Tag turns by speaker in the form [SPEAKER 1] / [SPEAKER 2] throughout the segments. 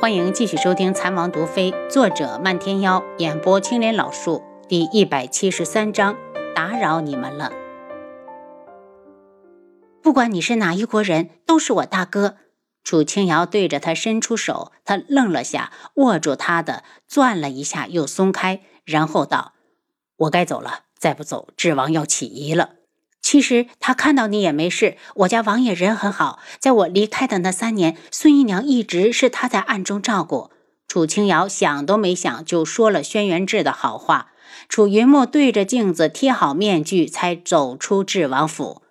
[SPEAKER 1] 欢迎继续收听《残王毒妃》，作者漫天妖，演播青莲老树，第一百七十三章，打扰你们了。不管你是哪一国人，都是我大哥。楚清瑶对着他伸出手，他愣了下，握住他的，攥了一下，又松开，然后道：“我该走了，再不走，智王要起疑了。”其实他看到你也没事。我家王爷人很好，在我离开的那三年，孙姨娘一直是他在暗中照顾。楚清瑶想都没想就说了轩辕志的好话。楚云墨对着镜子贴好面具，才走出智王府。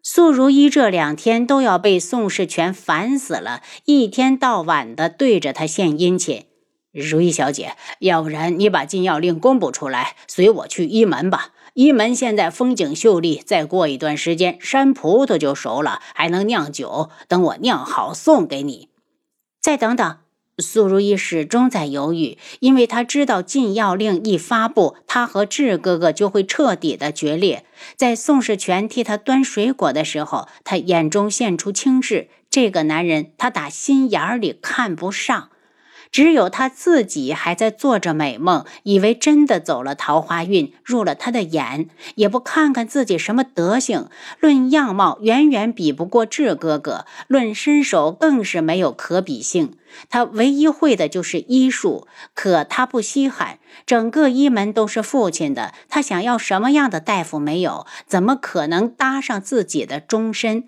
[SPEAKER 1] 素如一这两天都要被宋世权烦死了，一天到晚的对着他献殷勤。如意小姐，要不然你把禁药令公布出来，随我去医门吧。一门现在风景秀丽，再过一段时间山葡萄就熟了，还能酿酒。等我酿好送给你。再等等，苏如意始终在犹豫，因为她知道禁药令一发布，她和智哥哥就会彻底的决裂。在宋世权替他端水果的时候，他眼中现出轻视。这个男人，他打心眼里看不上。只有他自己还在做着美梦，以为真的走了桃花运，入了他的眼，也不看看自己什么德行。论样貌，远远比不过智哥哥；论身手，更是没有可比性。他唯一会的就是医术，可他不稀罕。整个医门都是父亲的，他想要什么样的大夫没有？怎么可能搭上自己的终身？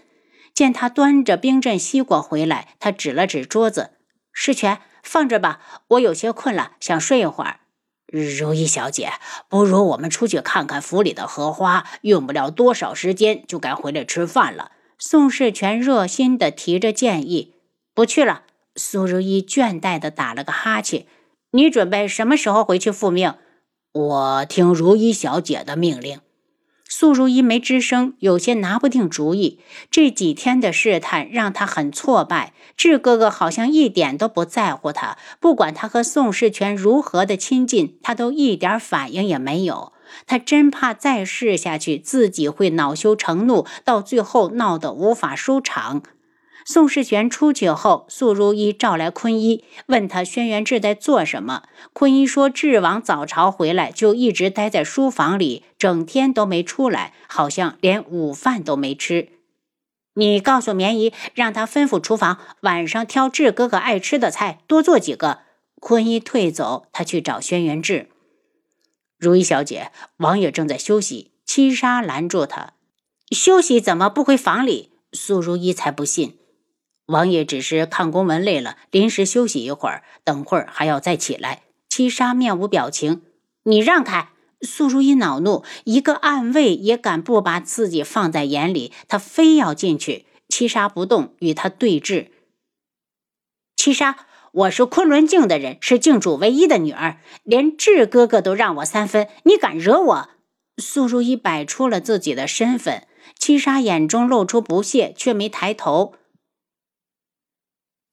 [SPEAKER 1] 见他端着冰镇西瓜回来，他指了指桌子，世权。放着吧，我有些困了，想睡一会儿。如意小姐，不如我们出去看看府里的荷花，用不了多少时间就该回来吃饭了。宋世全热心地提着建议。不去了。苏如意倦怠地打了个哈欠。你准备什么时候回去复命？我听如意小姐的命令。苏如一没吱声，有些拿不定主意。这几天的试探让他很挫败。志哥哥好像一点都不在乎他，不管他和宋世权如何的亲近，他都一点反应也没有。他真怕再试下去，自己会恼羞成怒，到最后闹得无法收场。宋世权出去后，素如意召来坤一，问他轩辕志在做什么。坤一说，智王早朝回来就一直待在书房里，整天都没出来，好像连午饭都没吃。你告诉绵姨，让他吩咐厨房，晚上挑志哥哥爱吃的菜，多做几个。坤一退走，他去找轩辕志。如意小姐，王爷正在休息。七杀拦住他，休息怎么不回房里？苏如意才不信。王爷只是看公文累了，临时休息一会儿，等会儿还要再起来。七杀面无表情，你让开！苏如意恼怒，一个暗卫也敢不把自己放在眼里，他非要进去。七杀不动，与他对峙。七杀，我是昆仑镜的人，是镜主唯一的女儿，连智哥哥都让我三分，你敢惹我？苏如意摆出了自己的身份。七杀眼中露出不屑，却没抬头。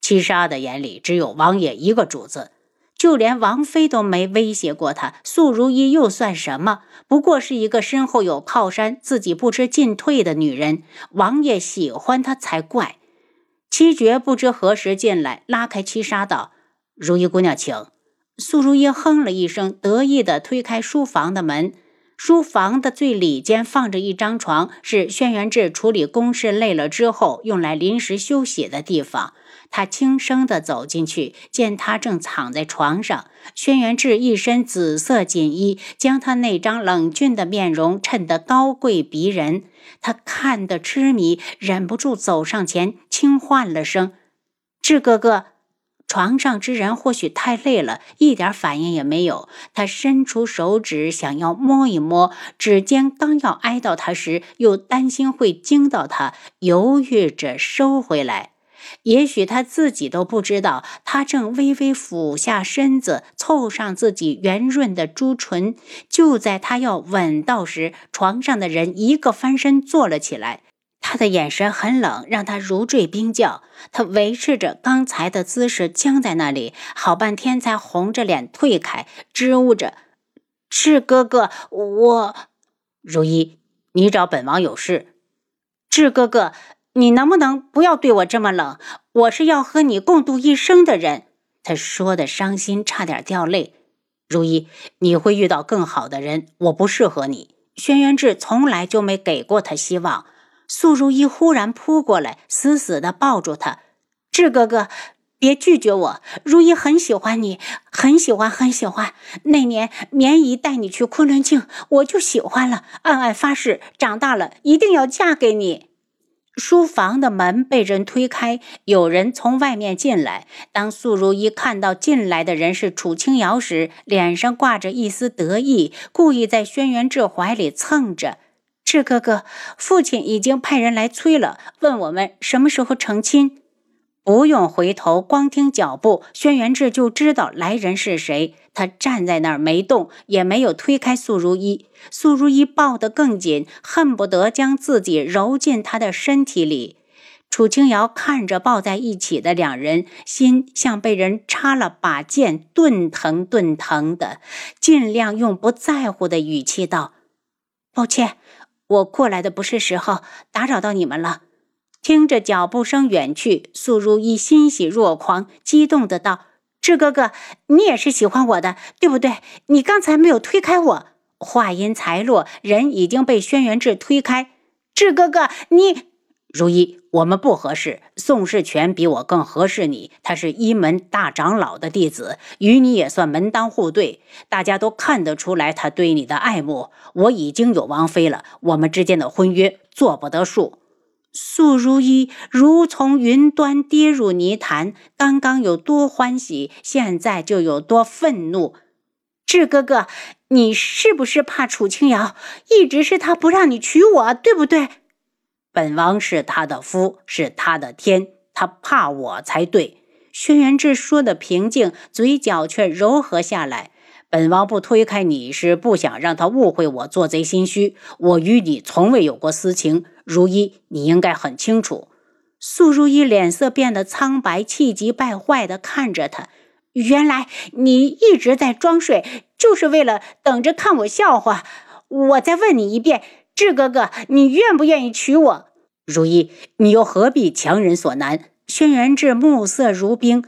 [SPEAKER 1] 七杀的眼里只有王爷一个主子，就连王妃都没威胁过他。素如意又算什么？不过是一个身后有靠山、自己不知进退的女人。王爷喜欢她才怪。七绝不知何时进来，拉开七杀道：“如意姑娘，请。”素如意哼了一声，得意地推开书房的门。书房的最里间放着一张床，是轩辕志处理公事累了之后用来临时休息的地方。他轻声地走进去，见他正躺在床上。轩辕志一身紫色锦衣，将他那张冷峻的面容衬得高贵逼人。他看得痴迷，忍不住走上前，轻唤了声：“志哥哥。”床上之人或许太累了，一点反应也没有。他伸出手指想要摸一摸，指尖刚要挨到他时，又担心会惊到他，犹豫着收回来。也许他自己都不知道，他正微微俯下身子，凑上自己圆润的朱唇。就在他要吻到时，床上的人一个翻身坐了起来。他的眼神很冷，让他如坠冰窖。他维持着刚才的姿势，僵在那里，好半天才红着脸退开，支吾着：“是哥哥，我……如一，你找本王有事。智哥哥。”你能不能不要对我这么冷？我是要和你共度一生的人。他说的伤心，差点掉泪。如一，你会遇到更好的人，我不适合你。轩辕志从来就没给过他希望。素如一忽然扑过来，死死地抱住他。志哥哥，别拒绝我。如一很喜欢你，很喜欢，很喜欢。那年绵姨带你去昆仑镜，我就喜欢了，暗暗发誓，长大了一定要嫁给你。书房的门被人推开，有人从外面进来。当素如一看到进来的人是楚清瑶时，脸上挂着一丝得意，故意在轩辕志怀里蹭着。志哥哥，父亲已经派人来催了，问我们什么时候成亲。不用回头，光听脚步，轩辕志就知道来人是谁。他站在那儿没动，也没有推开素如一。素如一抱得更紧，恨不得将自己揉进他的身体里。楚清瑶看着抱在一起的两人，心像被人插了把剑，顿疼顿疼的，尽量用不在乎的语气道：“抱歉，我过来的不是时候，打扰到你们了。”听着脚步声远去，素如意欣喜若狂，激动的道：“志哥哥，你也是喜欢我的，对不对？你刚才没有推开我。”话音才落，人已经被轩辕志推开。志哥哥，你如意，我们不合适。宋世权比我更合适你，他是一门大长老的弟子，与你也算门当户对。大家都看得出来他对你的爱慕。我已经有王妃了，我们之间的婚约做不得数。素如一如从云端跌入泥潭，刚刚有多欢喜，现在就有多愤怒。志哥哥，你是不是怕楚清瑶？一直是他不让你娶我，对不对？本王是他的夫，是他的天，他怕我才对。轩辕志说的平静，嘴角却柔和下来。本王不推开你，是不想让他误会我做贼心虚。我与你从未有过私情。如一，你应该很清楚。素如一脸色变得苍白，气急败坏地看着他。原来你一直在装睡，就是为了等着看我笑话。我再问你一遍，志哥哥，你愿不愿意娶我？如一，你又何必强人所难？轩辕志目色如冰。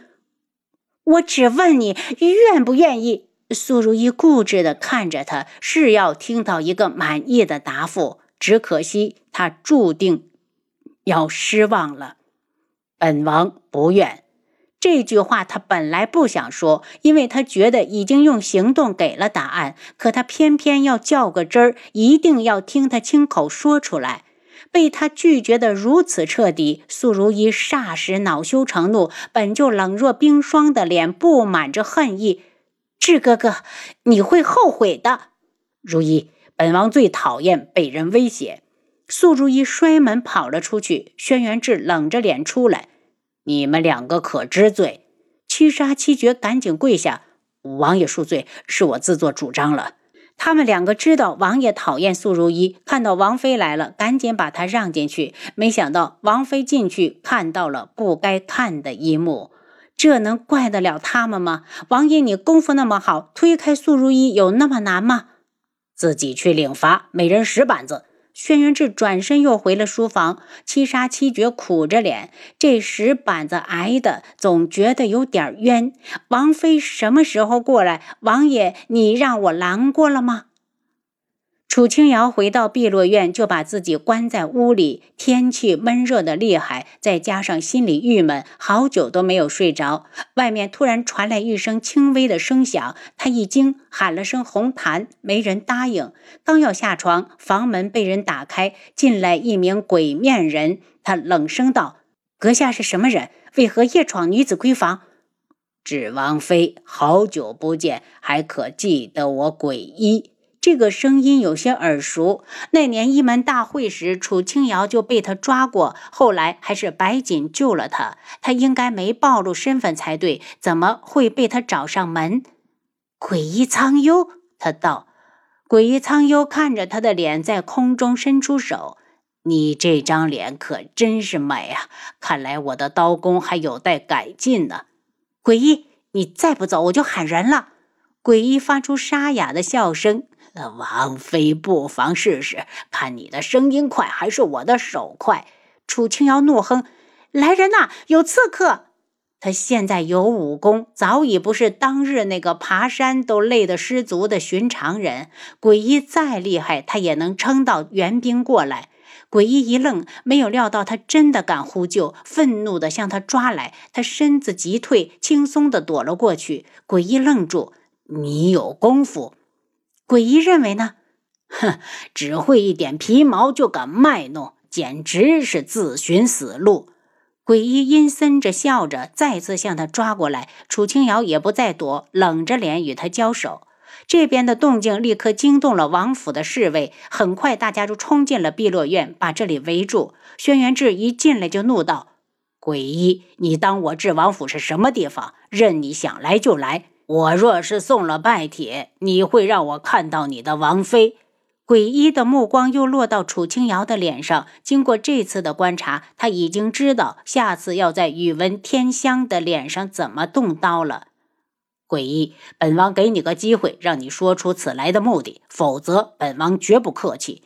[SPEAKER 1] 我只问你愿不愿意。素如一固执地看着他，是要听到一个满意的答复。只可惜他注定要失望了。本王不愿这句话，他本来不想说，因为他觉得已经用行动给了答案。可他偏偏要较个真儿，一定要听他亲口说出来。被他拒绝的如此彻底，素如意霎时恼羞成怒，本就冷若冰霜的脸布满着恨意。志哥哥，你会后悔的，如意。本王最讨厌被人威胁。素如意摔门跑了出去。轩辕志冷着脸出来：“你们两个可知罪？”七杀七绝赶紧跪下：“王爷恕罪，是我自作主张了。”他们两个知道王爷讨厌素如意，看到王妃来了，赶紧把她让进去。没想到王妃进去看到了不该看的一幕，这能怪得了他们吗？王爷，你功夫那么好，推开素如意有那么难吗？自己去领罚，每人十板子。轩辕志转身又回了书房，七杀七绝苦着脸，这十板子挨的，总觉得有点冤。王妃什么时候过来？王爷，你让我拦过了吗？楚清瑶回到碧落院，就把自己关在屋里。天气闷热的厉害，再加上心里郁闷，好久都没有睡着。外面突然传来一声轻微的声响，她一惊，喊了声“红檀”，没人答应。刚要下床，房门被人打开，进来一名鬼面人。他冷声道：“阁下是什么人？为何夜闯女子闺房？”“芷王妃，好久不见，还可记得我鬼医？”这个声音有些耳熟。那年一门大会时，楚清瑶就被他抓过，后来还是白锦救了他。他应该没暴露身份才对，怎么会被他找上门？鬼医苍幽，他道。鬼医苍幽看着他的脸，在空中伸出手：“你这张脸可真是美啊！看来我的刀工还有待改进呢。”鬼医，你再不走，我就喊人了。鬼医发出沙哑的笑声。王妃不妨试试，看你的声音快还是我的手快？楚清瑶怒哼：“来人呐，有刺客！”他现在有武功，早已不是当日那个爬山都累得失足的寻常人。鬼医再厉害，他也能撑到援兵过来。鬼医一愣，没有料到他真的敢呼救，愤怒地向他抓来。他身子急退，轻松地躲了过去。鬼医愣住：“你有功夫？”鬼医认为呢？哼，只会一点皮毛就敢卖弄，简直是自寻死路。鬼医阴森着笑着，再次向他抓过来。楚清瑶也不再躲，冷着脸与他交手。这边的动静立刻惊动了王府的侍卫，很快大家就冲进了碧落院，把这里围住。轩辕志一进来就怒道：“鬼医，你当我智王府是什么地方？任你想来就来。我若是送了拜帖，你会让我看到你的王妃？”诡异的目光又落到楚清瑶的脸上。经过这次的观察，他已经知道下次要在宇文天香的脸上怎么动刀了。诡异，本王给你个机会，让你说出此来的目的，否则本王绝不客气。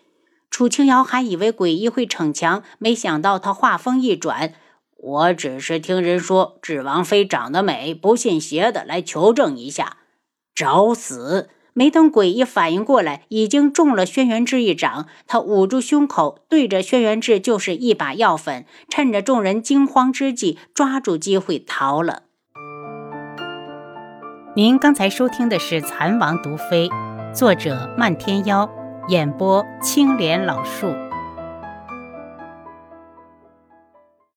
[SPEAKER 1] 楚清瑶还以为诡异会逞强，没想到他话锋一转：“我只是听人说智王妃长得美，不信邪的来求证一下。”找死！没等鬼医反应过来，已经中了轩辕志一掌。他捂住胸口，对着轩辕志就是一把药粉，趁着众人惊慌之际，抓住机会逃了。
[SPEAKER 2] 您刚才收听的是《蚕王毒妃》，作者漫天妖，演播青莲老树。